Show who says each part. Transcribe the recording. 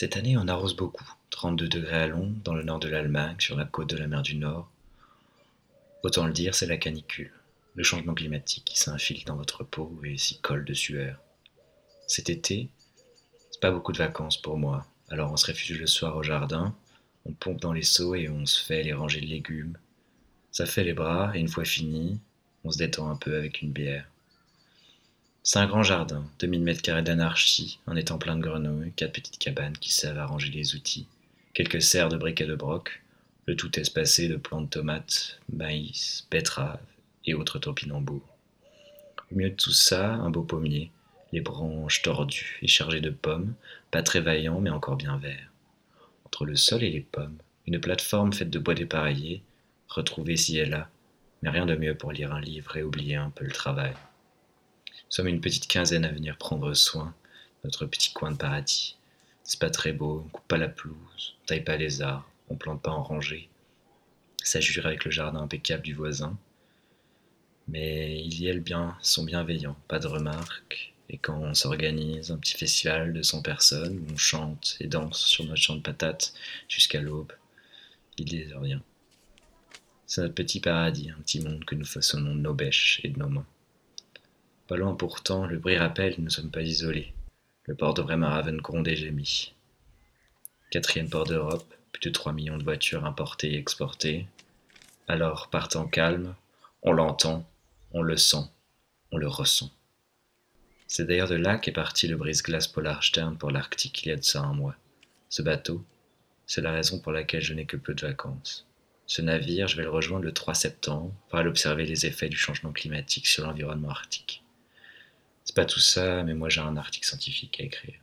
Speaker 1: Cette année, on arrose beaucoup. 32 degrés à Londres, dans le nord de l'Allemagne, sur la côte de la mer du Nord. Autant le dire, c'est la canicule, le changement climatique qui s'infile dans votre peau et s'y colle de sueur. Cet été, c'est pas beaucoup de vacances pour moi, alors on se réfugie le soir au jardin, on pompe dans les seaux et on se fait les rangées de légumes. Ça fait les bras et une fois fini, on se détend un peu avec une bière. C'est un grand jardin, 2000 mètres carrés d'anarchie, en étant plein de grenouilles, quatre petites cabanes qui servent à ranger les outils, quelques serres de briques et de broc, le tout espacé de plantes tomates, maïs, betteraves et autres topinambours. Au milieu de tout ça, un beau pommier, les branches tordues et chargées de pommes, pas très vaillants mais encore bien verts. Entre le sol et les pommes, une plateforme faite de bois dépareillé, retrouvée ci et là, mais rien de mieux pour lire un livre et oublier un peu le travail. Sommes une petite quinzaine à venir prendre soin de notre petit coin de paradis. C'est pas très beau, on coupe pas la pelouse, on taille pas les arbres, on plante pas en rangée. Ça jure avec le jardin impeccable du voisin. Mais il y a le bien, sont bienveillants, pas de remarques. Et quand on s'organise un petit festival de 100 personnes, on chante et danse sur notre champ de patates jusqu'à l'aube, il disent rien. C'est notre petit paradis, un petit monde que nous façonnons de nos bêches et de nos mains. Pas loin pourtant, le bruit rappelle nous ne sommes pas isolés. Le port de Bremerhaven gronde et gémit. Quatrième port d'Europe, plus de 3 millions de voitures importées et exportées. Alors, partant calme, on l'entend, on le sent, on le ressent. C'est d'ailleurs de là qu'est parti le brise-glace Polarstern pour l'Arctique il y a de ça un mois. Ce bateau, c'est la raison pour laquelle je n'ai que peu de vacances. Ce navire, je vais le rejoindre le 3 septembre pour aller observer les effets du changement climatique sur l'environnement arctique. C'est pas tout ça, mais moi j'ai un article scientifique à écrire.